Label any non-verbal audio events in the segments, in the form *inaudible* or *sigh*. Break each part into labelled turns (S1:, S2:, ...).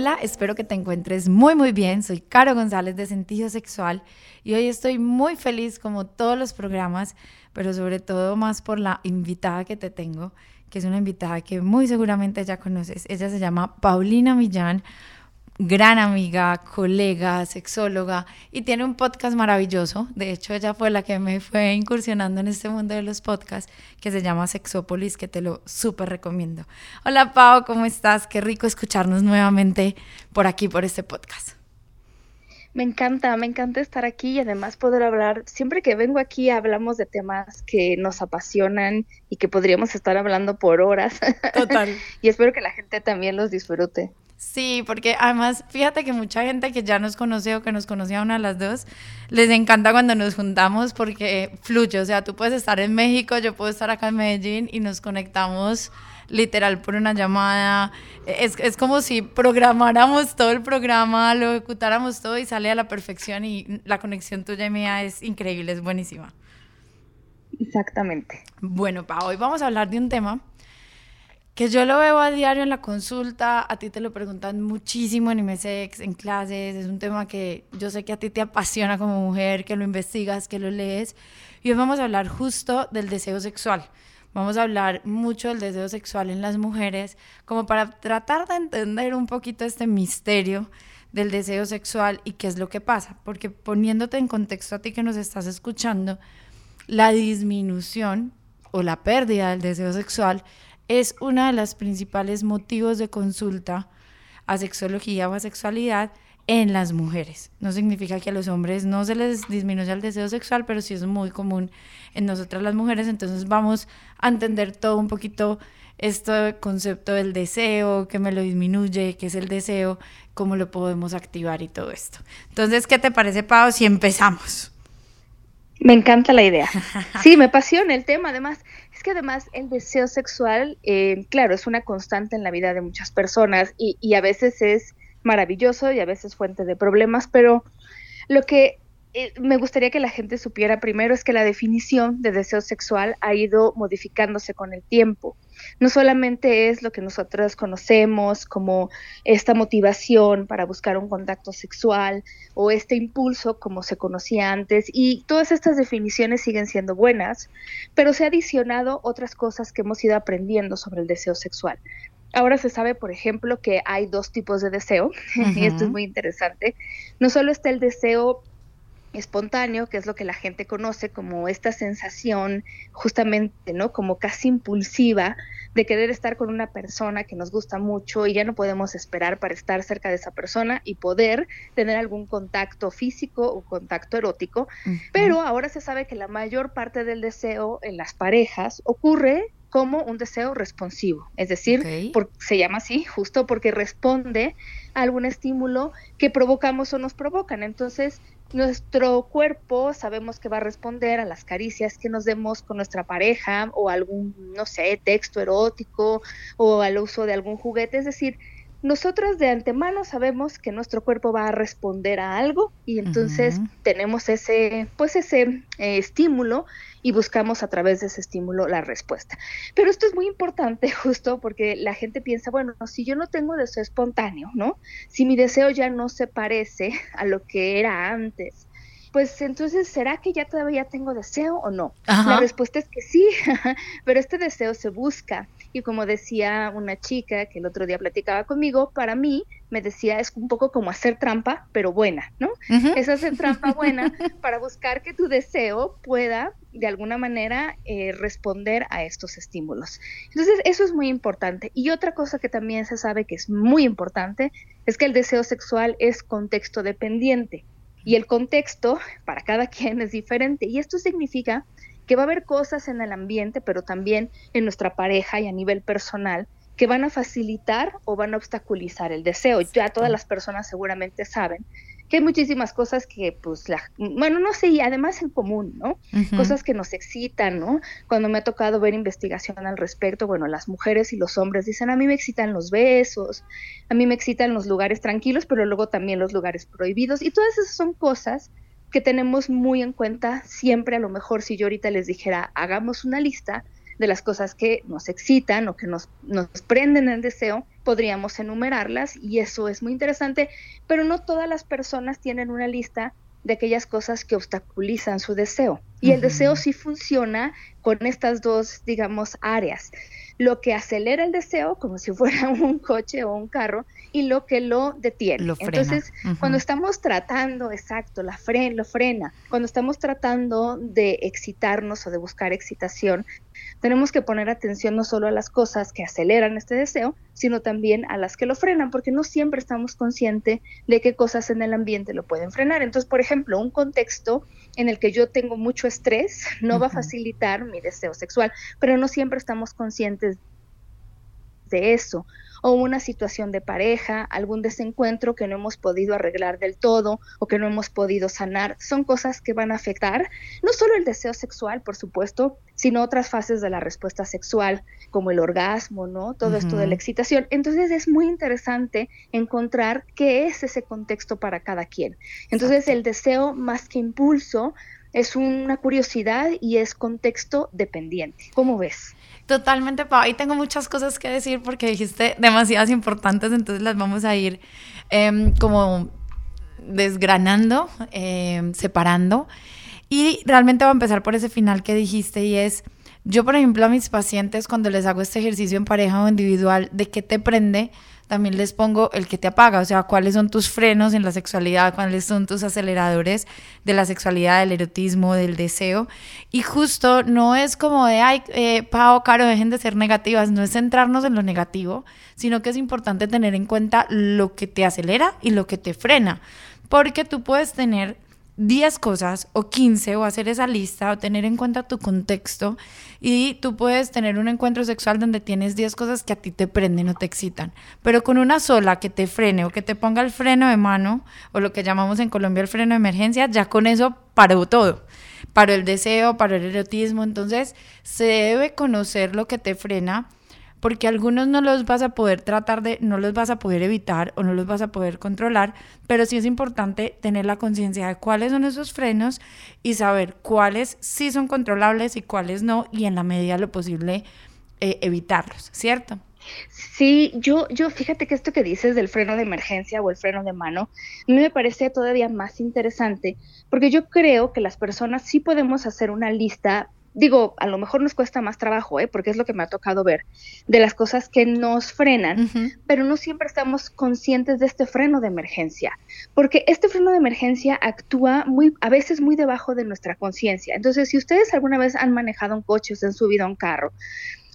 S1: Hola, espero que te encuentres muy muy bien. Soy Caro González de Sentido Sexual y hoy estoy muy feliz como todos los programas, pero sobre todo más por la invitada que te tengo, que es una invitada que muy seguramente ya conoces. Ella se llama Paulina Millán gran amiga, colega, sexóloga y tiene un podcast maravilloso. De hecho, ella fue la que me fue incursionando en este mundo de los podcasts que se llama Sexópolis, que te lo súper recomiendo. Hola Pau, ¿cómo estás? Qué rico escucharnos nuevamente por aquí, por este podcast.
S2: Me encanta, me encanta estar aquí y además poder hablar. Siempre que vengo aquí hablamos de temas que nos apasionan y que podríamos estar hablando por horas. *laughs*
S1: Total.
S2: y espero que la gente también los disfrute.
S1: Sí, porque además, fíjate que mucha gente que ya nos conoce o que nos conocía una de las dos, les encanta cuando nos juntamos porque fluye. O sea, tú puedes estar en México, yo puedo estar acá en Medellín y nos conectamos literal por una llamada. Es, es como si programáramos todo el programa, lo ejecutáramos todo y sale a la perfección y la conexión tuya y mía es increíble, es buenísima.
S2: Exactamente.
S1: Bueno, Pa, hoy vamos a hablar de un tema que yo lo veo a diario en la consulta, a ti te lo preguntan muchísimo en IMSEX, en clases, es un tema que yo sé que a ti te apasiona como mujer, que lo investigas, que lo lees, y hoy vamos a hablar justo del deseo sexual. Vamos a hablar mucho del deseo sexual en las mujeres, como para tratar de entender un poquito este misterio del deseo sexual y qué es lo que pasa, porque poniéndote en contexto a ti que nos estás escuchando, la disminución o la pérdida del deseo sexual es uno de los principales motivos de consulta a sexología o a sexualidad en las mujeres. No significa que a los hombres no se les disminuya el deseo sexual, pero sí es muy común en nosotras las mujeres. Entonces vamos a entender todo un poquito este concepto del deseo, que me lo disminuye, qué es el deseo, cómo lo podemos activar y todo esto. Entonces, ¿qué te parece, Pau, si empezamos?
S2: Me encanta la idea. *laughs* Sí, me apasiona el tema. Además, es que además el deseo sexual, eh, claro, es una constante en la vida de muchas personas y, y, a veces es maravilloso y a veces fuente de problemas, pero lo que eh, me gustaría que la gente supiera primero es que la definición de deseo sexual ha ido modificándose con el tiempo no solamente es lo que nosotros conocemos como esta motivación para buscar un contacto sexual o este impulso como se conocía antes y todas estas definiciones siguen siendo buenas, pero se ha adicionado otras cosas que hemos ido aprendiendo sobre el deseo sexual. Ahora se sabe, por ejemplo, que hay dos tipos de deseo, *laughs* y esto es muy interesante. No solo está el deseo espontáneo, que es lo que la gente conoce como esta sensación justamente, ¿no? Como casi impulsiva de querer estar con una persona que nos gusta mucho y ya no podemos esperar para estar cerca de esa persona y poder tener algún contacto físico o contacto erótico. Pero ahora se sabe que la mayor parte del deseo en las parejas ocurre como un deseo responsivo, es decir, se llama así justo porque responde a algún estímulo que provocamos o nos provocan. Entonces, nuestro cuerpo sabemos que va a responder a las caricias que nos demos con nuestra pareja o algún, no sé, texto erótico o al uso de algún juguete. Es decir, nosotros de antemano sabemos que nuestro cuerpo va a responder a algo y entonces tenemos ese, pues ese eh, estímulo y buscamos a través de ese estímulo la respuesta. Pero esto es muy importante *laughs* justo porque la gente piensa, bueno, si yo no tengo deseo espontáneo, ¿no? Si mi deseo ya no se parece a lo que era antes, pues entonces, ¿será que ya todavía tengo deseo o no? La respuesta es que sí, *laughs* pero este deseo se busca. Y como decía una chica que el otro día platicaba conmigo, para mí me decía, es un poco como hacer trampa, pero buena, ¿no? Es hacer trampa buena *laughs* para buscar que tu deseo pueda de alguna manera eh, responder a estos estímulos. Entonces, eso es muy importante. Y otra cosa que también se sabe que es muy importante es que el deseo sexual es contexto dependiente. Y el contexto para cada *laughs* quien es diferente. Y esto significa que va a haber cosas en el ambiente, pero también en nuestra pareja y a nivel personal, que van a facilitar o van a obstaculizar el deseo. Ya todas las personas seguramente saben que hay muchísimas cosas que, pues, la, bueno, no sé, y además en común, ¿no? Cosas que nos excitan, ¿no? Cuando me ha tocado ver investigación al respecto, bueno, las mujeres y los hombres dicen, a mí me excitan los besos, a mí me excitan los lugares tranquilos, pero luego también los lugares prohibidos, y todas esas son cosas que tenemos muy en cuenta siempre, a lo mejor si yo ahorita les dijera, hagamos una lista, de las cosas que nos excitan o que nos, nos prenden el deseo, podríamos enumerarlas y eso es muy interesante, pero no todas las personas tienen una lista de aquellas cosas que obstaculizan su deseo. Y el deseo sí funciona con estas dos, digamos, áreas. Lo que acelera el deseo como si fuera *laughs* un coche o un carro y lo que lo detiene. Entonces, cuando estamos tratando, exacto, la fren, lo frena, cuando estamos tratando de excitarnos o de buscar excitación, tenemos que poner atención no solo a las cosas que aceleran este deseo, sino también a las que lo frenan, porque no siempre estamos conscientes de qué cosas en el ambiente lo pueden frenar. Entonces, por ejemplo, un contexto en el que yo tengo mucho estrés no va a facilitar mi deseo sexual, pero no siempre estamos conscientes de eso o una situación de pareja, algún desencuentro que no hemos podido arreglar del todo o que no hemos podido sanar, son cosas que van a afectar no solo el deseo sexual, por supuesto, sino otras fases de la respuesta sexual, como el orgasmo, ¿no? Todo esto de la excitación. Entonces es muy interesante encontrar qué es ese contexto para cada quien. Entonces el deseo más que impulso es una curiosidad y es contexto dependiente. ¿Cómo ves?
S1: Totalmente, Pau. Y tengo muchas cosas que decir porque dijiste demasiadas importantes, entonces las vamos a ir em, como desgranando, em, separando. Y realmente voy a empezar por ese final que dijiste y es, yo por ejemplo a mis pacientes cuando les hago este ejercicio en pareja o individual, ¿de qué te prende? También les pongo el que te apaga, o sea, cuáles son tus frenos en la sexualidad, cuáles son tus aceleradores de la sexualidad, del erotismo, del deseo. Y justo no es como de, ay, eh, Caro, dejen de ser negativas, no es centrarnos en lo negativo, sino que es importante tener en cuenta lo que te acelera y lo que te frena, porque tú puedes tener 10 cosas o 15 o hacer esa lista o tener en cuenta tu contexto. Y tú puedes tener un encuentro sexual donde tienes 10 cosas que a ti te prenden o te excitan, pero con una sola que te frene o que te ponga el freno de mano o lo que llamamos en Colombia el freno de emergencia, ya con eso paró todo. Paró el deseo, paró el erotismo, entonces se debe conocer lo que te frena porque algunos no los vas a poder tratar de, no los vas a poder evitar o no los vas a poder controlar, pero sí es importante tener la conciencia de cuáles son esos frenos y saber cuáles sí son controlables y cuáles no, y en la medida de lo posible eh, evitarlos, ¿cierto?
S2: Sí, yo, yo fíjate que esto que dices del freno de emergencia o el freno de mano, a mí me parece todavía más interesante, porque yo creo que las personas sí podemos hacer una lista digo, a lo mejor nos cuesta más trabajo, ¿eh? porque es lo que me ha tocado ver, de las cosas que nos frenan, pero no siempre estamos conscientes de este freno de emergencia, porque este freno de emergencia actúa muy, a veces muy debajo de nuestra conciencia. Entonces, si ustedes alguna vez han manejado un coche o se han subido a un carro,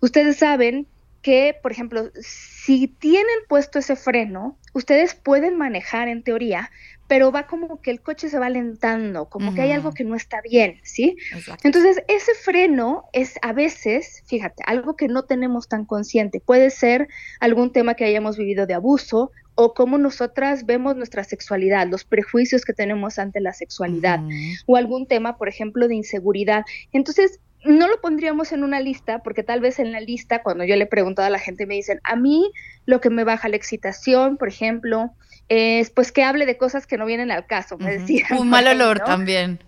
S2: ustedes saben que, por ejemplo, si tienen puesto ese freno, ustedes pueden manejar en teoría, pero va como que el coche se va alentando, como que hay algo que no está bien, ¿sí? Entonces, ese freno es a veces, fíjate, algo que no tenemos tan consciente. Puede ser algún tema que hayamos vivido de abuso o cómo nosotras vemos nuestra sexualidad, los prejuicios que tenemos ante la sexualidad, o algún tema, por ejemplo, de inseguridad. Entonces, no lo pondríamos en una lista, porque tal vez en la lista, cuando yo le he preguntado a la gente, me dicen, a mí lo que me baja la excitación, por ejemplo, es pues que hable de cosas que no vienen al caso, me decían.
S1: Un mal olor también.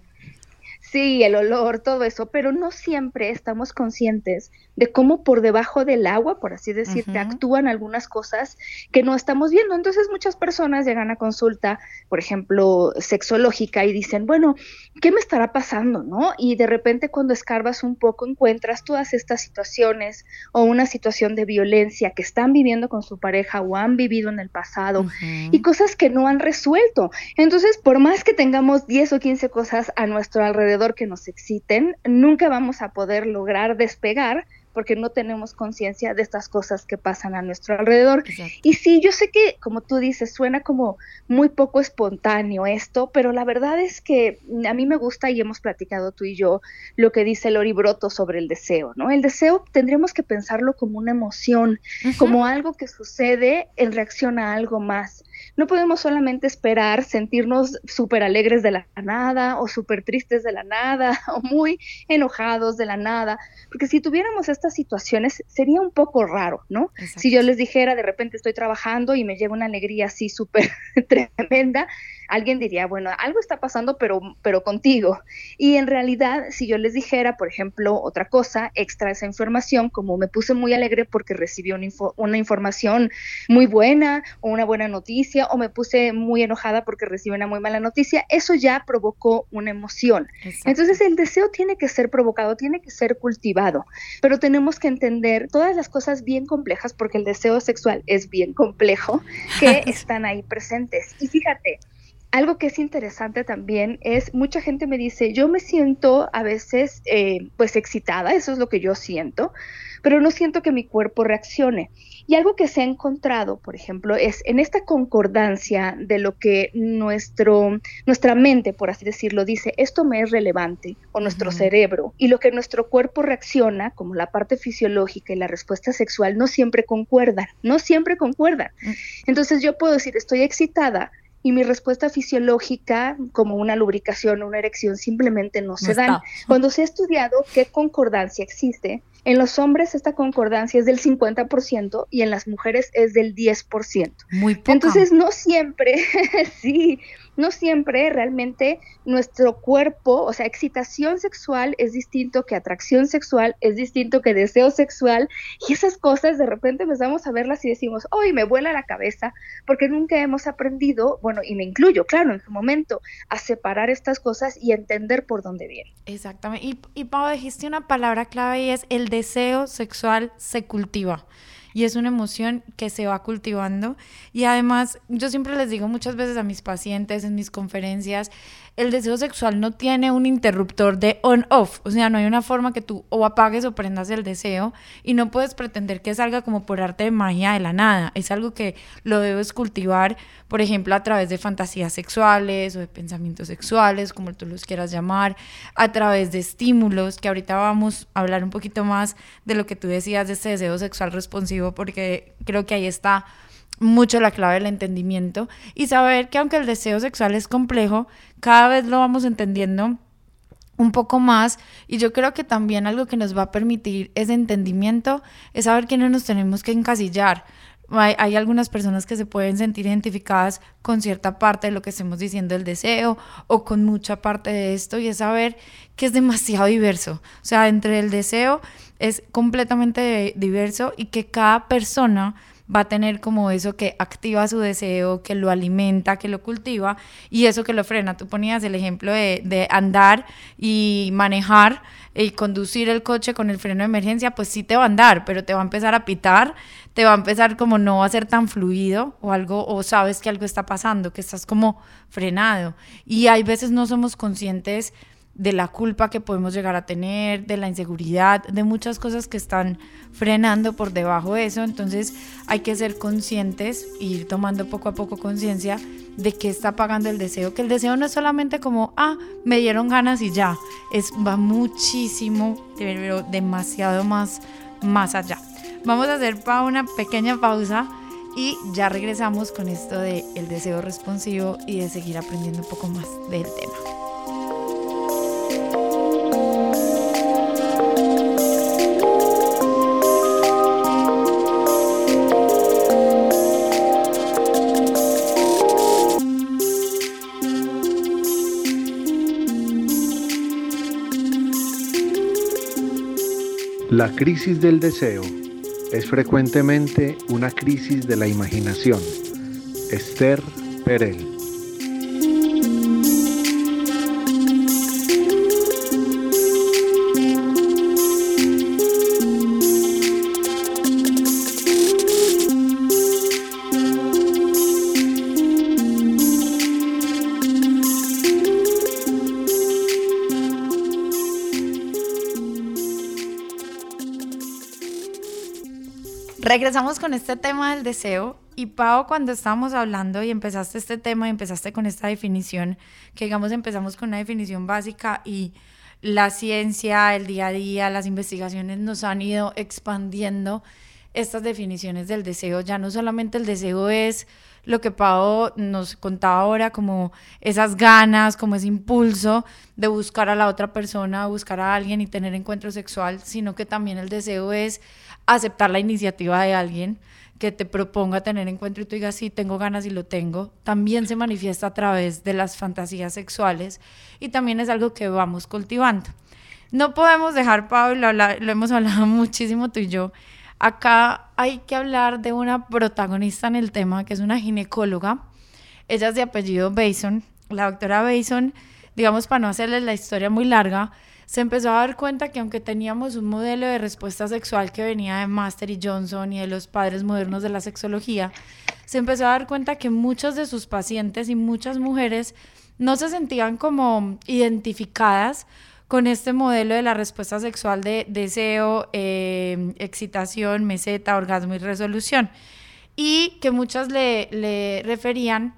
S2: Sí, el olor, todo eso, pero no siempre estamos conscientes de cómo por debajo del agua, por así decirte, actúan algunas cosas que no estamos viendo. Entonces muchas personas llegan a consulta, por ejemplo, sexológica y dicen, bueno, ¿qué me estará pasando? ¿No? Y de repente cuando escarbas un poco encuentras todas estas situaciones o una situación de violencia que están viviendo con su pareja o han vivido en el pasado y cosas que no han resuelto. Entonces, por más que tengamos 10 o 15 cosas a nuestro alrededor, que nos exciten, nunca vamos a poder lograr despegar porque no tenemos conciencia de estas cosas que pasan a nuestro alrededor. Y sí, yo sé que, como tú dices, suena como muy poco espontáneo esto, pero la verdad es que a mí me gusta y hemos platicado tú y yo lo que dice Lori Broto sobre el deseo, ¿no? El deseo tendríamos que pensarlo como una emoción, como algo que sucede en reacción a algo más. No podemos solamente esperar sentirnos súper alegres de la nada o súper tristes de la nada *laughs* o muy enojados de la nada, porque si tuviéramos estas situaciones sería un poco raro, ¿no? Si yo les dijera de repente estoy trabajando y me llega una alegría así súper *laughs* tremenda, alguien diría, bueno, algo está pasando, pero, pero contigo. Y en realidad, si yo les dijera, por ejemplo, otra cosa, extra esa información, como me puse muy alegre porque recibí una, una información muy buena o una buena noticia, o me puse muy enojada porque recibí una muy mala noticia, eso ya provocó una emoción. Entonces el deseo tiene que ser provocado, tiene que ser cultivado, pero tenemos que entender todas las cosas bien complejas, porque el deseo sexual es bien complejo, que *laughs* están ahí presentes. Y fíjate, algo que es interesante también es, mucha gente me dice, yo me siento a veces eh, pues excitada, eso es lo que yo siento, pero no siento que mi cuerpo reaccione. Y algo que se ha encontrado, por ejemplo, es en esta concordancia de lo que nuestro, nuestra mente, por así decirlo, dice, esto me es relevante, o nuestro cerebro, y lo que nuestro cuerpo reacciona, como la parte fisiológica y la respuesta sexual, no siempre concuerdan, no siempre concuerdan. Mm. Entonces yo puedo decir, estoy excitada, y mi respuesta fisiológica, como una lubricación o una erección, simplemente no se dan. Cuando se ha estudiado qué concordancia existe, en los hombres esta concordancia es del 50% y en las mujeres es del 10%.
S1: Muy poco.
S2: Entonces, no siempre, *laughs* sí, no siempre realmente nuestro cuerpo, o sea, excitación sexual es distinto que atracción sexual, es distinto que deseo sexual, y esas cosas de repente empezamos a verlas y decimos, hoy me vuela la cabeza, porque nunca hemos aprendido, bueno, y me incluyo, claro, en su momento, a separar estas cosas y entender por dónde vienen.
S1: Exactamente. Y, y Pau, dijiste una palabra clave y es el deseo sexual se cultiva y es una emoción que se va cultivando. Y además, yo siempre les digo muchas veces a mis pacientes en mis conferencias, el deseo sexual no tiene un interruptor de on-off, o sea, no hay una forma que tú o apagues o prendas el deseo y no puedes pretender que salga como por arte de magia de la nada, es algo que lo debes cultivar, por ejemplo, a través de fantasías sexuales o de pensamientos sexuales, como tú los quieras llamar, a través de estímulos, que ahorita vamos a hablar un poquito más de lo que tú decías de ese deseo sexual responsivo, porque creo que ahí está mucho la clave del entendimiento y saber que aunque el deseo sexual es complejo, cada vez lo vamos entendiendo un poco más y yo creo que también algo que nos va a permitir ese entendimiento es saber que no nos tenemos que encasillar. Hay, hay, algunas personas que se pueden sentir identificadas con cierta parte de lo que estemos diciendo del deseo o con mucha parte de esto y es saber que es demasiado diverso. O sea, entre el deseo es completamente diverso y que cada persona va a tener como eso que activa su deseo, que lo alimenta, que lo cultiva y eso que lo frena. Tú ponías el ejemplo de, andar y manejar y conducir el coche con el freno de emergencia, pues sí te va a andar, pero te va a empezar a pitar, te va a empezar como no va a ser tan fluido o algo, o sabes que algo está pasando, que estás como frenado. Y hay veces no somos conscientes de la culpa que podemos llegar a tener, de la inseguridad, de muchas cosas que están frenando por debajo de eso. Entonces hay que ser conscientes e ir tomando poco a poco conciencia de qué está pagando el deseo, que el deseo no es solamente como, ah, me dieron ganas y ya, es va muchísimo, pero demasiado más, más allá. Vamos a hacer pa una pequeña pausa y ya regresamos con esto de el deseo responsivo y de seguir aprendiendo un poco más del tema.
S3: La crisis del deseo es frecuentemente una crisis de la imaginación. Esther Perel
S1: regresamos con este tema del deseo. Y Pau, cuando estábamos hablando y empezaste este tema y empezaste con esta definición, que digamos empezamos con una definición básica y la ciencia, el día a día, las investigaciones nos han ido expandiendo estas definiciones del deseo. Ya no solamente el deseo es lo que Pau nos contaba ahora, como esas ganas, como ese impulso de buscar a la otra persona, buscar a alguien y tener encuentro sexual, sino que también el deseo es aceptar la iniciativa de alguien que te proponga tener encuentro y tú digas, sí, tengo ganas y lo tengo, también se manifiesta a través de las fantasías sexuales y también es algo que vamos cultivando. No podemos dejar, Pablo, lo, lo hemos hablado *laughs* muchísimo tú y yo, acá hay que hablar de una protagonista en el tema, que es una ginecóloga, ella es de apellido Bason, la doctora Bason, digamos, para no hacerles la historia muy larga, se empezó a dar cuenta que aunque teníamos un modelo de respuesta sexual que venía de Master y Johnson y de los padres modernos de la sexología, se empezó a dar cuenta que muchos de sus pacientes y muchas mujeres no se sentían como identificadas con este modelo de la respuesta sexual de deseo, eh, excitación, meseta, orgasmo y resolución. Y que muchas le, le referían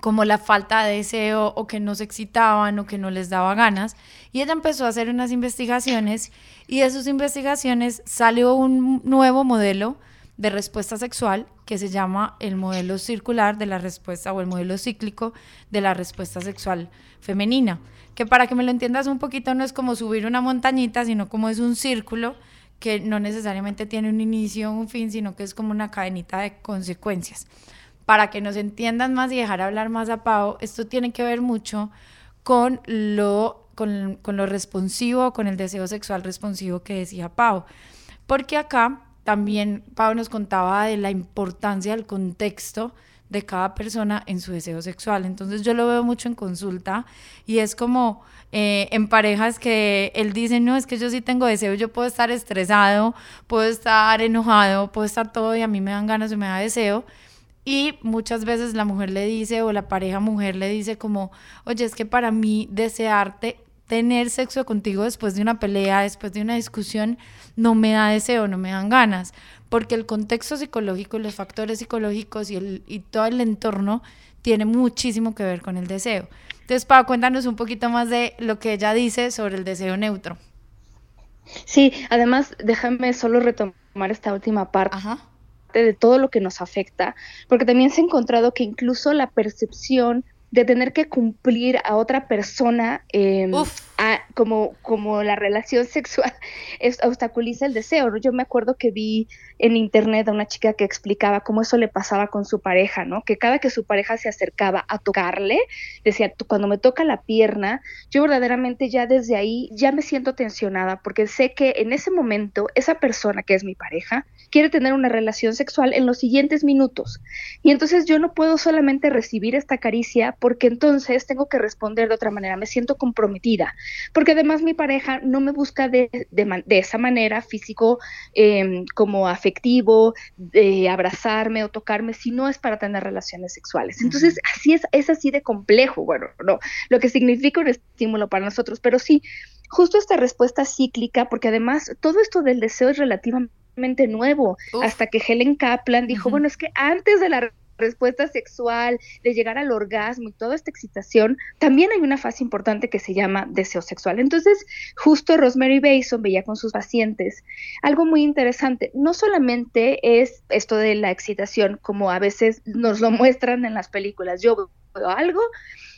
S1: como la falta de deseo o que no se excitaban o que no les daba ganas. Y ella empezó a hacer unas investigaciones y de sus investigaciones salió un nuevo modelo de respuesta sexual que se llama el modelo circular de la respuesta o el modelo cíclico de la respuesta sexual femenina. Que para que me lo entiendas un poquito no es como subir una montañita, sino como es un círculo que no necesariamente tiene un inicio o un fin, sino que es como una cadenita de consecuencias para que nos entiendan más y dejar hablar más a Pau, esto tiene que ver mucho con lo, con, con lo responsivo, con el deseo sexual responsivo que decía Pau. Porque acá también Pau nos contaba de la importancia del contexto de cada persona en su deseo sexual. Entonces yo lo veo mucho en consulta y es como eh, en parejas que él dice, no, es que yo sí tengo deseo, yo puedo estar estresado, puedo estar enojado, puedo estar todo y a mí me dan ganas o me da deseo, y muchas veces la mujer le dice o la pareja mujer le dice como, oye, es que para mí desearte, tener sexo contigo después de una pelea, después de una discusión, no me da deseo, no me dan ganas, porque el contexto psicológico, los factores psicológicos y, el, y todo el entorno tiene muchísimo que ver con el deseo. Entonces, Pau, cuéntanos un poquito más de lo que ella dice sobre el deseo neutro.
S2: Sí, además, déjame solo retomar esta última parte. Ajá de todo lo que nos afecta, porque también se ha encontrado que incluso la percepción de tener que cumplir a otra persona eh, como, como la relación sexual *laughs* obstaculiza el deseo. Yo me acuerdo que vi en internet a una chica que explicaba cómo eso le pasaba con su pareja, ¿no? Que cada que su pareja se acercaba a tocarle, decía, cuando me toca la pierna, yo verdaderamente ya desde ahí ya me siento tensionada porque sé que en ese momento esa persona que es mi pareja quiere tener una relación sexual en los siguientes minutos. Y entonces yo no puedo solamente recibir esta caricia porque entonces tengo que responder de otra manera, me siento comprometida porque además mi pareja no me busca de, esa manera físico em, como afectivo, de abrazarme o tocarme, si no es para tener relaciones sexuales. Entonces, así es, es así de complejo, bueno, no, lo que significa un estímulo para nosotros, pero sí, justo esta respuesta cíclica, porque además todo esto del deseo es relativamente nuevo, hasta que Helen Kaplan dijo, bueno, es que antes de la respuesta sexual, de llegar al orgasmo y toda esta excitación, también hay una fase importante que se llama deseo sexual. Entonces, justo Rosemary Bason veía con sus pacientes algo muy interesante. No solamente es esto de la excitación, como a veces nos lo *laughs* muestran en las películas. Yo algo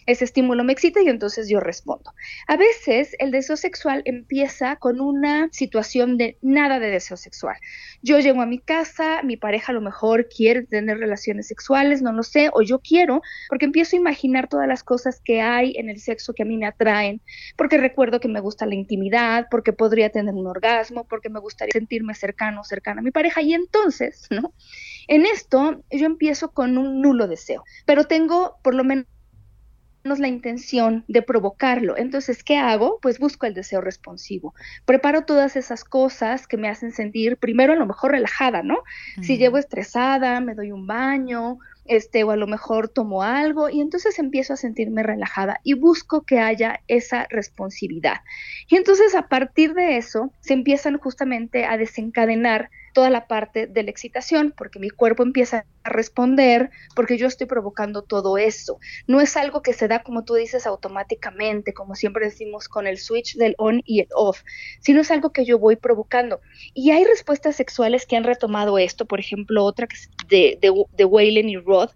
S2: ese estímulo me excita y entonces yo respondo. A veces el deseo sexual empieza con una situación de nada de deseo sexual. Yo llego a mi casa, mi pareja a lo mejor quiere tener relaciones sexuales, no lo sé, o yo quiero, porque empiezo a imaginar todas las cosas que hay en el sexo que a mí me atraen, porque recuerdo que me gusta la intimidad, porque podría tener un orgasmo, porque me gustaría sentirme cercano, cercana a mi pareja y entonces, ¿no? En esto yo empiezo con un nulo deseo, pero tengo por lo menos la intención de provocarlo. Entonces, ¿qué hago? Pues busco el deseo responsivo. Preparo todas esas cosas que me hacen sentir, primero a lo mejor relajada, ¿no? Si llevo estresada, me doy un baño, este, o a lo mejor tomo algo y entonces empiezo a sentirme relajada y busco que haya esa responsividad. Y entonces a partir de eso se empiezan justamente a desencadenar toda la parte de la excitación, porque mi cuerpo empieza a responder, porque yo estoy provocando todo eso. No es algo que se da, como tú dices, automáticamente, como siempre decimos, con el switch del on y el off, sino es algo que yo voy provocando. Y hay respuestas sexuales que han retomado esto, por ejemplo, otra que es de, de, Whalen y Roth,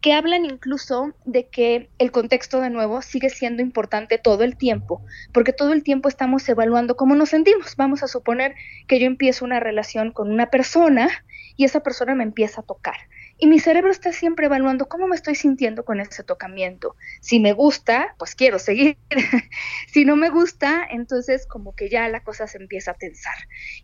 S2: que hablan incluso de que el contexto de nuevo sigue siendo importante todo el tiempo, porque todo el tiempo estamos evaluando cómo nos sentimos. Vamos a suponer que yo empiezo una relación con una persona y esa persona me empieza a tocar. Y mi cerebro está siempre evaluando cómo me estoy sintiendo con ese tocamiento. Si me gusta, pues quiero seguir. *laughs* si no me gusta, entonces como que ya la cosa se empieza a tensar.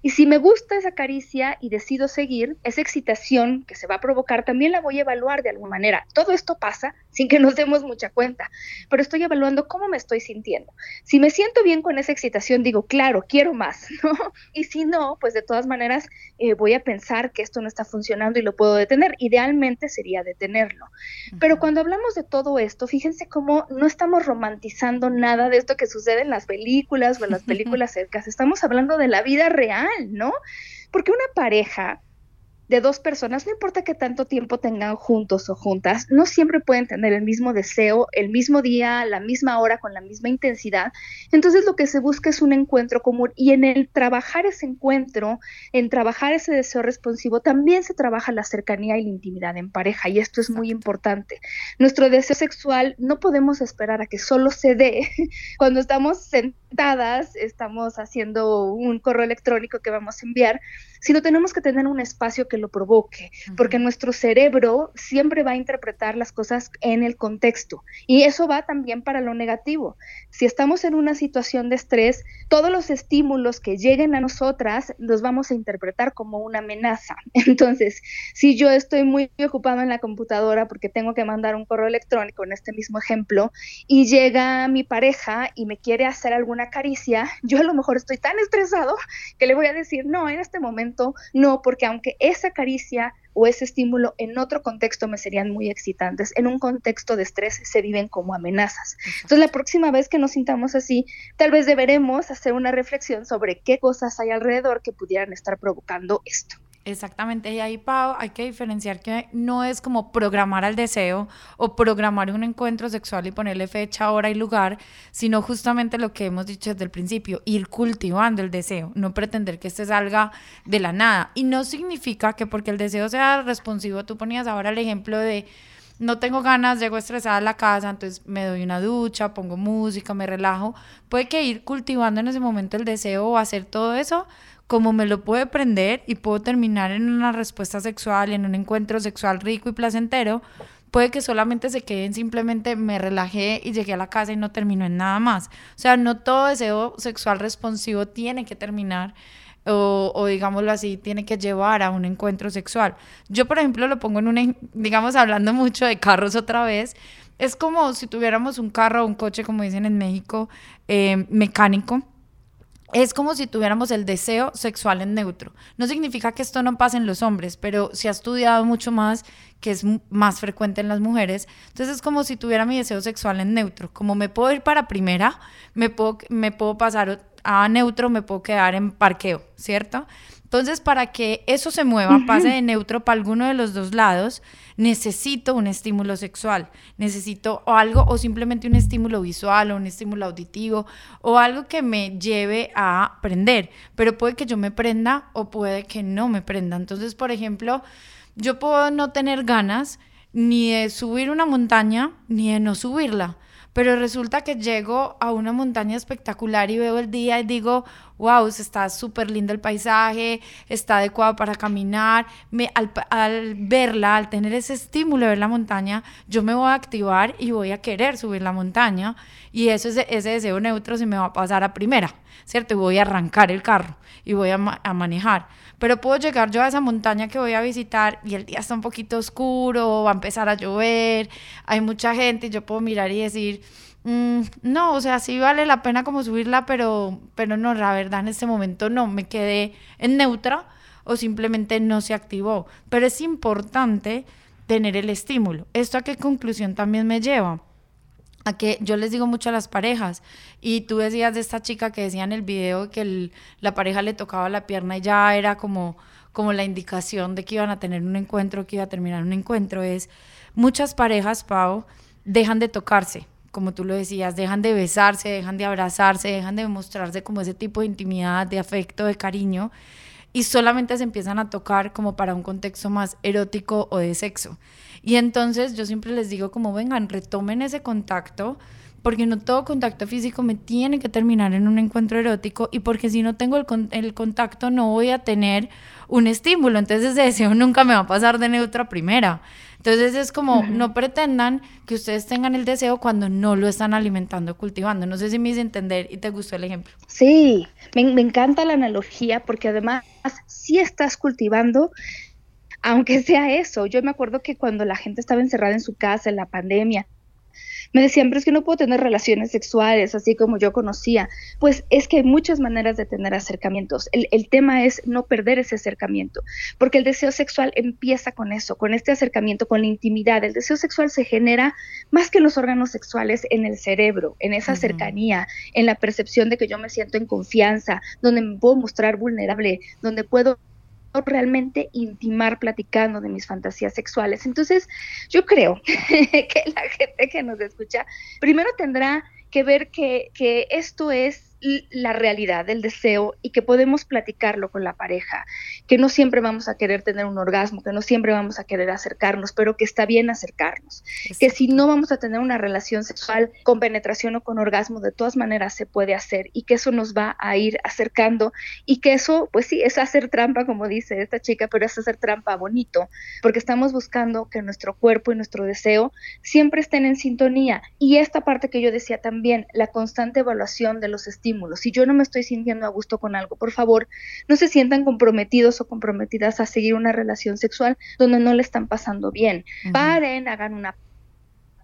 S2: Y si me gusta esa caricia y decido seguir, esa excitación que se va a provocar también la voy a evaluar de alguna manera. Todo esto pasa sin que nos demos mucha cuenta, pero estoy evaluando cómo me estoy sintiendo. Si me siento bien con esa excitación, digo, claro, quiero más, *laughs* ¿no? Y si no, pues de todas maneras eh, voy a pensar que esto no está funcionando y lo puedo detener. Sería detenerlo. Pero cuando hablamos de todo esto, fíjense cómo no estamos romantizando nada de esto que sucede en las películas o en las *laughs* películas cercas. Estamos hablando de la vida real, ¿no? Porque una pareja de dos personas, no importa qué tanto tiempo tengan juntos o juntas, no siempre pueden tener el mismo deseo, el mismo día, la misma hora, con la misma intensidad. Entonces lo que se busca es un encuentro común y en el trabajar ese encuentro, en trabajar ese deseo responsivo, también se trabaja la cercanía y la intimidad en pareja y esto es muy importante. Nuestro deseo sexual no podemos esperar a que solo se dé *laughs* cuando estamos sentadas, estamos haciendo un correo electrónico que vamos a enviar, sino tenemos que tener un espacio que lo provoque, porque nuestro cerebro siempre va a interpretar las cosas en el contexto y eso va también para lo negativo. Si estamos en una situación de estrés, todos los estímulos que lleguen a nosotras los vamos a interpretar como una amenaza. *laughs* Entonces, si yo estoy muy ocupado en la computadora porque tengo que mandar un correo electrónico en este mismo ejemplo y llega mi pareja y me quiere hacer alguna caricia, yo a lo mejor estoy tan estresado que le voy a decir, no, en este momento no, porque aunque esa caricia o ese estímulo en otro contexto me serían muy excitantes. En un contexto de estrés se viven como amenazas. Entonces la próxima vez que nos sintamos así, tal vez deberemos hacer una reflexión sobre qué cosas hay alrededor que pudieran estar provocando esto.
S1: Exactamente, y ahí, Pau, hay que diferenciar que no es como programar al deseo o programar un encuentro sexual y ponerle fecha, hora y lugar, sino justamente lo que hemos dicho desde el principio, ir cultivando el deseo, no pretender que este salga de la nada. Y no significa que porque el deseo sea responsivo, tú ponías ahora el ejemplo de no tengo ganas, llego estresada a la casa, entonces me doy una ducha, pongo música, me relajo. Puede que ir cultivando en ese momento el deseo o hacer todo eso como me lo puede prender y puedo terminar en una respuesta sexual, en un encuentro sexual rico y placentero, puede que solamente se queden simplemente me relajé y llegué a la casa y no terminó en nada más. O sea, no todo deseo sexual responsivo tiene que terminar o, o, digámoslo así, tiene que llevar a un encuentro sexual. Yo, por ejemplo, lo pongo en un, digamos, hablando mucho de carros otra vez, es como si tuviéramos un carro o un coche, como dicen en México, eh, mecánico es como si tuviéramos el deseo sexual en neutro. No significa que esto no pase en los hombres, pero se ha estudiado mucho más que es más frecuente en las mujeres. Entonces es como si tuviera mi deseo sexual en neutro. Como me puedo ir para primera, me puedo, me puedo pasar a neutro, me puedo quedar en parqueo, ¿cierto? Entonces, para que eso se mueva, pase de neutro para alguno de los dos lados, necesito un estímulo sexual, necesito algo o simplemente un estímulo visual o un estímulo auditivo o algo que me lleve a prender, pero puede que yo me prenda o puede que no me prenda. Entonces, por ejemplo, yo puedo no tener ganas ni de subir una montaña ni de no subirla pero resulta que llego a una montaña espectacular y veo el día y digo, wow, está súper lindo el paisaje, está adecuado para caminar. Me, al, verla, al tener ese estímulo de ver la montaña, yo me voy a activar y voy a querer subir la montaña. Y eso es, ese deseo neutro se me va a pasar a primera, ¿cierto? Y voy a arrancar el carro y voy a, a manejar. Pero puedo llegar yo a esa montaña que voy a visitar y el día está un poquito oscuro, va a empezar a llover, hay mucha gente y yo puedo mirar y decir, mm, no, o sea, sí vale la pena como subirla, pero, pero no, la verdad en este momento no, me quedé en neutra o simplemente no se activó. Pero es importante tener el estímulo. ¿Esto a qué conclusión también me lleva? A que yo les digo mucho a las parejas y tú decías de esta chica que decía en el video que la pareja le tocaba la pierna y ya era como como la indicación de que iban a tener un encuentro, que iba a terminar un encuentro, es muchas parejas, Pau, dejan de tocarse, como tú lo decías, dejan de besarse, dejan de abrazarse, dejan de mostrarse como ese tipo de intimidad, de afecto, de cariño, y solamente se empiezan a tocar como para un contexto más erótico o de sexo. Y entonces yo siempre les digo como vengan, retomen ese contacto, porque no todo contacto físico me tiene que terminar en un encuentro erótico y porque si no tengo el, el contacto no voy a tener un estímulo, entonces ese deseo *laughs* nunca me va a pasar de neutra primera. Entonces es como, no pretendan que ustedes tengan el deseo cuando no lo están alimentando, cultivando. No sé si me hice entender y te gustó el ejemplo.
S2: Sí, me, me encanta la analogía porque además si estás cultivando aunque sea eso. Yo me acuerdo que cuando la gente estaba encerrada en su casa en la pandemia, me decían, pero es que no puedo tener relaciones sexuales así como yo conocía. Pues es que hay muchas maneras de tener acercamientos. El, el, tema es no perder ese acercamiento, porque el deseo sexual empieza con eso, con este acercamiento, con la intimidad. El deseo sexual se genera más que en los órganos sexuales, en el cerebro, en esa cercanía, en la percepción de que yo me siento en confianza, donde me puedo mostrar vulnerable, donde puedo realmente intimar platicando de mis fantasías sexuales. Entonces, yo creo *laughs* que la gente que nos escucha primero tendrá que ver que, que esto es la realidad del deseo y que podemos platicarlo con la pareja, que no siempre vamos a querer tener un orgasmo, que no siempre vamos a querer acercarnos, pero que está bien acercarnos, que si no vamos a tener una relación sexual con penetración o con orgasmo, de todas maneras se puede hacer y que eso nos va a ir acercando y que eso, pues sí, es hacer trampa, como dice esta chica, pero es hacer trampa bonito, porque estamos buscando que nuestro cuerpo y nuestro deseo siempre estén en sintonía. Y esta parte que yo decía también, la constante evaluación de los estímulos, si yo no me estoy sintiendo a gusto con algo, por favor, no se sientan comprometidos o comprometidas a seguir una relación sexual donde no le están pasando bien. Paren, hagan una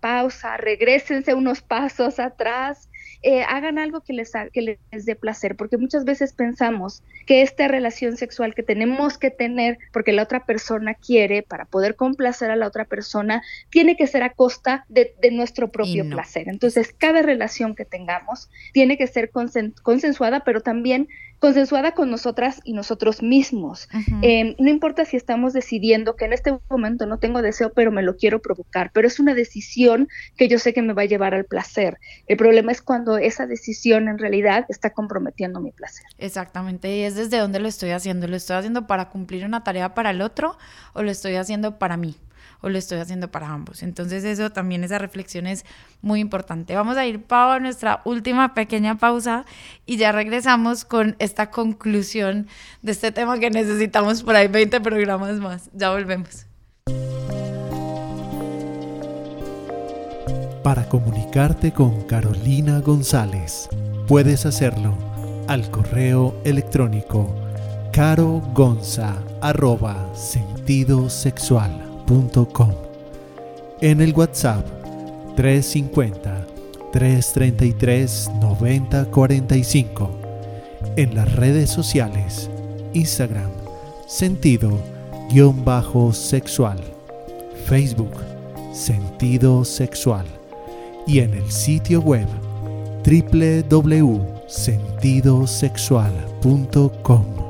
S2: pausa, regresense unos pasos atrás, eh, hagan algo que les, que les dé placer, porque muchas veces pensamos que esta relación sexual que tenemos que tener porque la otra persona quiere para poder complacer a la otra persona, tiene que ser a costa de, nuestro propio placer. Entonces, cada relación que tengamos tiene que ser consensuada, pero también consensuada con nosotras y nosotros mismos. Em, no importa si estamos decidiendo que en este momento no tengo deseo, pero me lo quiero provocar, pero es una decisión que yo sé que me va a llevar al placer. El problema es cuando esa decisión en realidad está comprometiendo mi placer.
S1: Exactamente, y es desde dónde lo estoy haciendo. ¿Lo estoy haciendo para cumplir una tarea para el otro o lo estoy haciendo para mí? o lo estoy haciendo para ambos. Entonces eso también, esa reflexión es muy importante. Vamos a ir, para a nuestra última pequeña pausa y ya regresamos con esta conclusión de este tema que necesitamos por ahí 20 programas más. Ya volvemos.
S3: Para comunicarte con Carolina González, puedes hacerlo al correo electrónico carogonsasexual en el WhatsApp 350 333 9045. En las redes sociales Instagram sentido-sexual, Facebook sentido sexual y en el sitio web www.sentidosexual.com.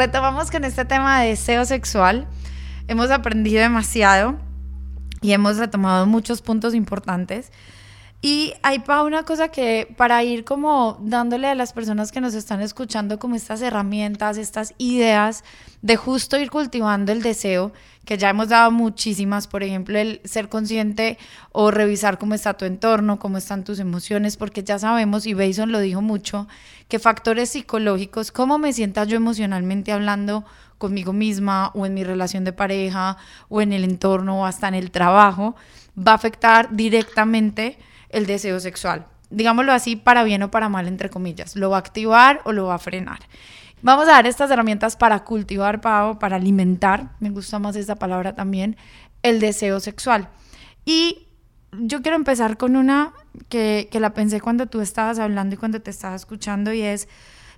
S1: retomamos con este tema de deseo sexual. Hemos aprendido demasiado y hemos retomado muchos puntos importantes. Y hay para una cosa que para ir como dándole a las personas que nos están escuchando como estas herramientas, estas ideas de justo ir cultivando el deseo, que ya hemos dado muchísimas, por ejemplo, el ser consciente o revisar cómo está tu entorno, cómo están tus emociones, porque ya sabemos, y Bason lo dijo mucho, que factores psicológicos, cómo me sienta yo emocionalmente hablando conmigo misma o en mi relación de pareja o en el entorno o hasta en el trabajo, va a afectar directamente el deseo sexual. Digámoslo así, para bien o para mal, entre comillas. Lo va a activar o lo va a frenar. Vamos a dar estas herramientas para cultivar, para alimentar, me gusta más esa palabra también, el deseo sexual. Y yo quiero empezar con una que, que la pensé cuando tú estabas hablando y cuando te estaba escuchando y es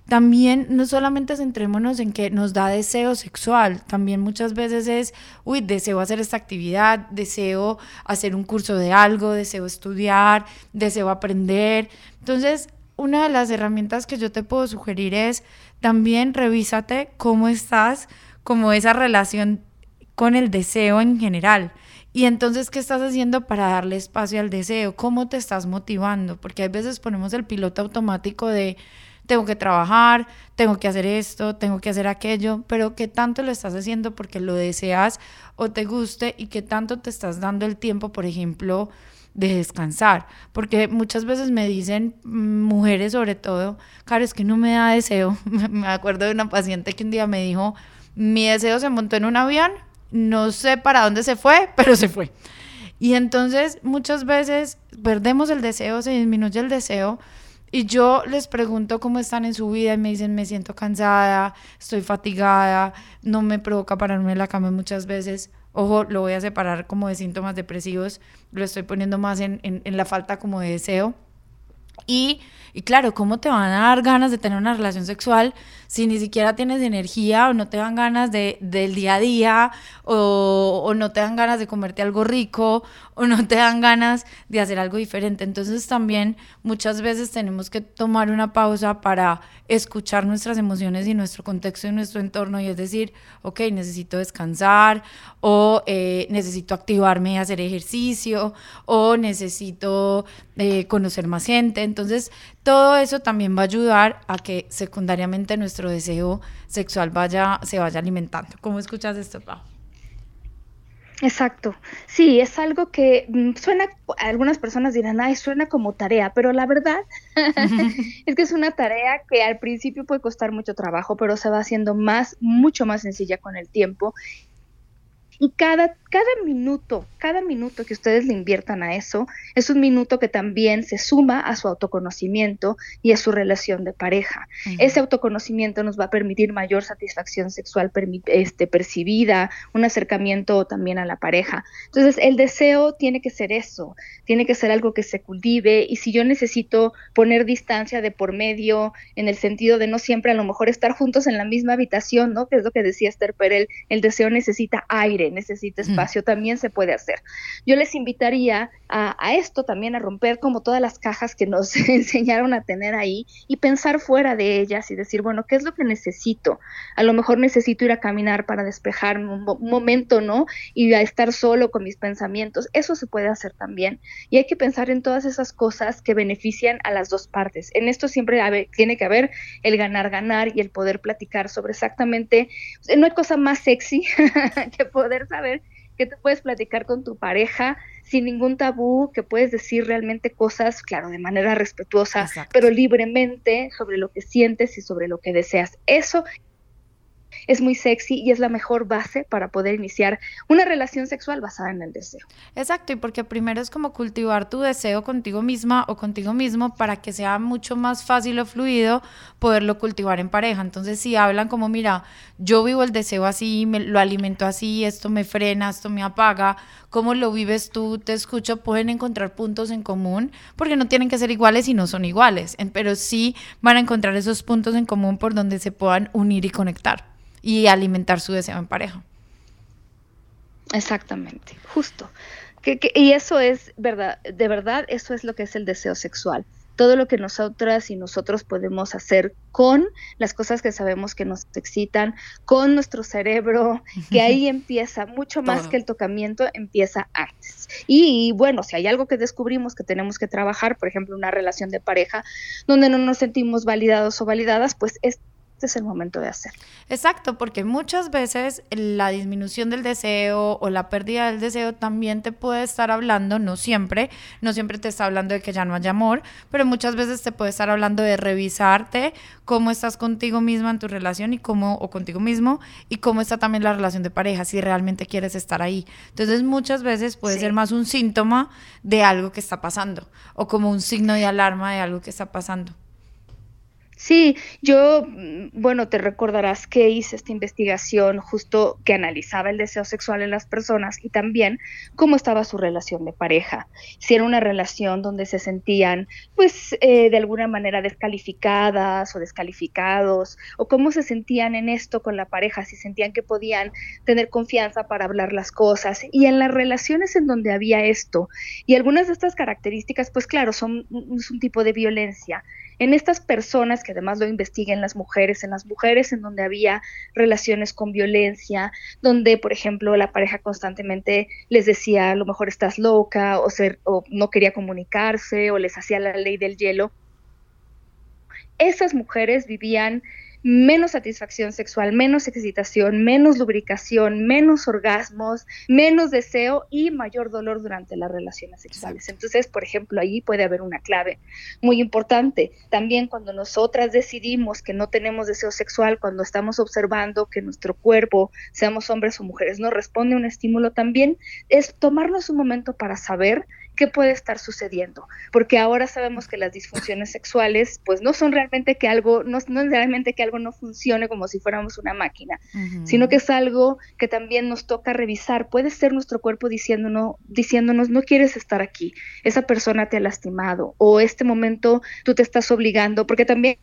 S1: también no solamente centrémonos en que nos da deseo sexual, también muchas veces es, uy, deseo hacer esta actividad, deseo hacer un curso de algo, deseo estudiar, deseo aprender. Entonces, una de las herramientas que yo te puedo sugerir es también revísate cómo estás, como esa relación con el deseo en general. Y entonces, ¿qué estás haciendo para darle espacio al deseo? ¿Cómo te estás motivando? Porque a veces ponemos el piloto automático de tengo que trabajar, tengo que hacer esto, tengo que hacer aquello, pero ¿qué tanto lo estás haciendo porque lo deseas o te guste y qué tanto te estás dando el tiempo, por ejemplo, de descansar, porque muchas veces me dicen mm, mujeres sobre todo, claro, es que no me da deseo. *laughs* me acuerdo de una paciente que un día me dijo, mi deseo se montó en un avión, no sé para dónde se fue, *laughs* pero se fue. Y entonces muchas veces perdemos el deseo, se disminuye el deseo. Y yo les pregunto cómo están en su vida y me dicen, me siento cansada, estoy fatigada, no me provoca pararme en la cama muchas veces. Ojo, lo voy a separar como de síntomas depresivos, lo estoy poniendo más en, en, la falta como de deseo. Y, claro, ¿cómo te van a dar ganas de tener una relación sexual si ni siquiera tienes energía o no te dan ganas de, del día a día o, o, no te dan ganas de comerte algo rico o no te dan ganas de hacer algo diferente? Entonces también muchas veces tenemos que tomar una pausa para escuchar nuestras emociones y nuestro contexto y nuestro entorno y es decir, ok, necesito descansar o eh, necesito activarme y hacer ejercicio o necesito eh, conocer más gente. Entonces, todo eso también va a ayudar a que secundariamente nuestro deseo sexual vaya, se vaya alimentando. ¿Cómo escuchas esto, Pau?
S2: Exacto. Sí, es algo que mm, suena, algunas personas dirán, ay, suena como tarea, pero la verdad *laughs* es que es una tarea que al principio puede costar mucho trabajo, pero se va haciendo más, mucho más sencilla con el tiempo y cada, cada minuto, cada minuto que ustedes le inviertan a eso, es un minuto que también se suma a su autoconocimiento y a su relación de pareja. Ese autoconocimiento nos va a permitir mayor satisfacción sexual este, percibida, un acercamiento también a la pareja. Entonces, el deseo tiene que ser eso, tiene que ser algo que se cultive y si yo necesito poner distancia de por medio en el sentido de no siempre a lo mejor estar juntos en la misma habitación, ¿no? Que es lo que decía Esther Perel, el deseo necesita aire, necesita espacio, también se puede hacer. Yo les invitaría a, esto también, a romper como todas las cajas que nos *laughs* enseñaron a tener ahí y pensar fuera de ellas y decir, bueno, ¿qué es lo que necesito? A lo mejor necesito ir a caminar para despejarme un, momento, ¿no? Y a estar solo con mis pensamientos. Eso se puede hacer también. Y hay que pensar en todas esas cosas que benefician a las dos partes. En esto siempre tiene que haber el ganar-ganar y el poder platicar sobre exactamente, no hay cosa más sexy *laughs* que poder saber que te puedes platicar con tu pareja sin ningún tabú, que puedes decir realmente cosas, claro, de manera respetuosa, pero libremente sobre lo que sientes y sobre lo que deseas. Eso es muy sexy y es la mejor base para poder iniciar una relación sexual basada en el deseo.
S1: Exacto, y porque primero es como cultivar tu deseo contigo misma o contigo mismo para que sea mucho más fácil o fluido poderlo cultivar en pareja. Entonces, si hablan como, mira, yo vivo el deseo así, lo alimento así, esto me frena, esto me apaga, ¿cómo lo vives tú? Te escucho, pueden encontrar puntos en común, porque no tienen que ser iguales y no son iguales, pero sí van a encontrar esos puntos en común por donde se puedan unir y conectar y alimentar su deseo en pareja.
S2: Exactamente, justo. y eso es verdad, de verdad, eso es lo que es el deseo sexual. Todo lo que nosotras y nosotros podemos hacer con las cosas que sabemos que nos excitan, con nuestro cerebro, que ahí *laughs* empieza, mucho más que el tocamiento, empieza antes. Y, y, bueno, si hay algo que descubrimos que tenemos que trabajar, por ejemplo, una relación de pareja donde no nos sentimos validados o validadas, pues es este es el momento de hacer.
S1: Exacto, porque muchas veces la disminución del deseo o la pérdida del deseo también te puede estar hablando, no siempre, no siempre te está hablando de que ya no haya amor, pero muchas veces te puede estar hablando de revisarte cómo estás contigo misma en tu relación y cómo, o contigo mismo, y cómo está también la relación de pareja, si realmente quieres estar ahí. Entonces muchas veces puede ser más un síntoma de algo que está pasando, o como un signo de alarma de algo que está pasando.
S2: Sí, yo, mm, bueno, te recordarás que hice esta investigación justo que analizaba el deseo sexual en las personas y también cómo estaba su relación de pareja. Si era una relación donde se sentían, pues, eh, de alguna manera descalificadas o descalificados, o cómo se sentían en esto con la pareja, si sentían que podían tener confianza para hablar las cosas. Y en las relaciones en donde había esto, y algunas de estas características, pues claro, son es un tipo de violencia en estas personas que además lo investiguen las mujeres, en las mujeres en donde había relaciones con violencia, donde por ejemplo la pareja constantemente les decía a lo mejor estás loca o, ser, o no quería comunicarse o les hacía la ley del hielo, esas mujeres vivían menos satisfacción sexual, menos excitación, menos lubricación, menos orgasmos, menos deseo y mayor dolor durante las relaciones sexuales. Entonces, por ejemplo, ahí puede haber una clave muy importante. También cuando nosotras decidimos que no tenemos deseo sexual, cuando estamos observando que nuestro cuerpo, seamos hombres o mujeres, no responde a un estímulo, también es tomarnos un momento para saber qué puede estar sucediendo, porque ahora sabemos que las disfunciones sexuales pues no son realmente que algo, no, no es realmente que algo no funcione como si fuéramos una máquina, sino que es algo que también nos toca revisar, puede ser nuestro cuerpo diciéndonos, diciéndonos no quieres estar aquí, esa persona te ha lastimado o este momento tú te estás obligando, porque también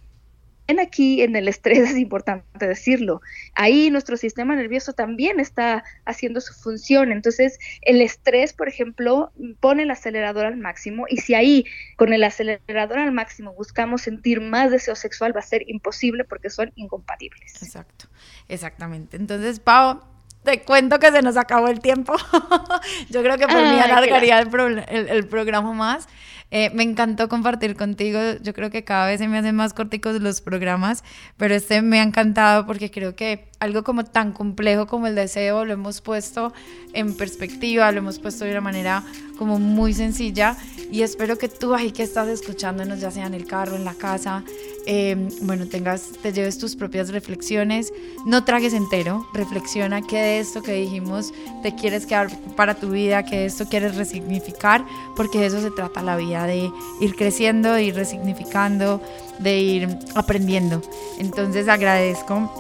S2: aquí en el estrés *laughs* es importante decirlo. Ahí nuestro sistema nervioso también está haciendo su función. Entonces, el estrés, por ejemplo, pone el acelerador al máximo y si ahí con el acelerador al máximo buscamos sentir más deseo sexual, va a ser imposible porque son incompatibles.
S1: Exacto, exactamente. Entonces, Pau, te cuento que se nos acabó el tiempo. *laughs* Yo creo que por mí alargaría el, el programa más. Eh, me encantó compartir contigo. Yo creo que cada vez se me hacen más corticos los programas, pero este me ha encantado porque creo que algo como tan complejo como el deseo lo hemos puesto en perspectiva, lo hemos puesto de una manera como muy sencilla y espero que tú ahí que estás escuchándonos, ya sea en el carro, en la casa, eh, bueno, tengas, te lleves tus propias reflexiones, no tragues entero, reflexiona qué de esto que dijimos te quieres quedar para tu vida, qué de esto quieres resignificar, porque de eso se trata la vida, de ir creciendo, de ir resignificando, de ir aprendiendo. Entonces agradezco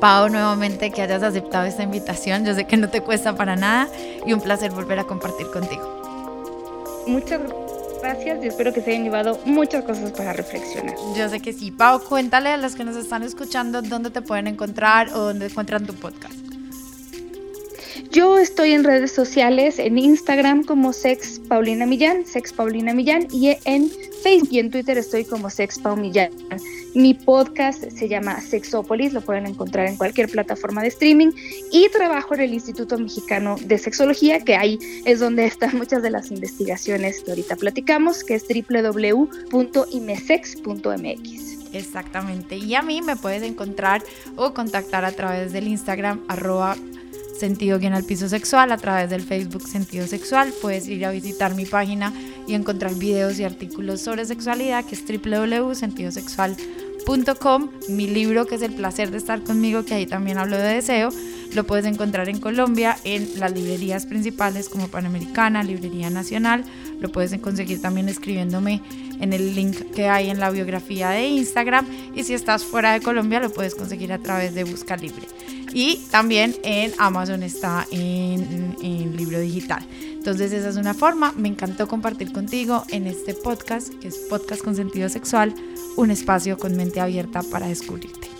S1: Pau, nuevamente que hayas aceptado esta invitación. Yo sé que no te cuesta para nada y un placer volver a compartir contigo.
S2: Muchas gracias y espero que se hayan llevado muchas cosas para reflexionar.
S1: Yo sé que sí. Pau, cuéntale a los que nos están escuchando dónde te pueden encontrar o dónde encuentran tu podcast.
S2: Yo estoy en redes sociales, en Instagram como Sex Paulina Millán, Sex Paulina Millán, y en Facebook y en Twitter estoy como Sex Pau Millán. Mi podcast se llama Sexópolis, lo pueden encontrar en cualquier plataforma de streaming y trabajo en el Instituto Mexicano de Sexología, que ahí es donde están muchas de las investigaciones que ahorita platicamos, que es www.imesex.mx.
S1: Exactamente. Y a mí me puedes encontrar o contactar a través del Instagram arroba sentido guion al piso sexual a través del Facebook Sentido Sexual. Puedes ir a visitar mi página y encontrar videos y artículos sobre sexualidad que es www.sentidosexual.com. Mi libro que es El placer de estar conmigo, que ahí también hablo de deseo, lo puedes encontrar en Colombia en las librerías principales como Panamericana, Librería Nacional. Lo puedes conseguir también escribiéndome en el link que hay en la biografía de Instagram. Y si estás fuera de Colombia, lo puedes conseguir a través de Busca Libre. Y también en Amazon está en, libro digital. Entonces esa es una forma. Me encantó compartir contigo en este podcast, que es Podcast con Sentido Sexual, un espacio con mente abierta para descubrirte.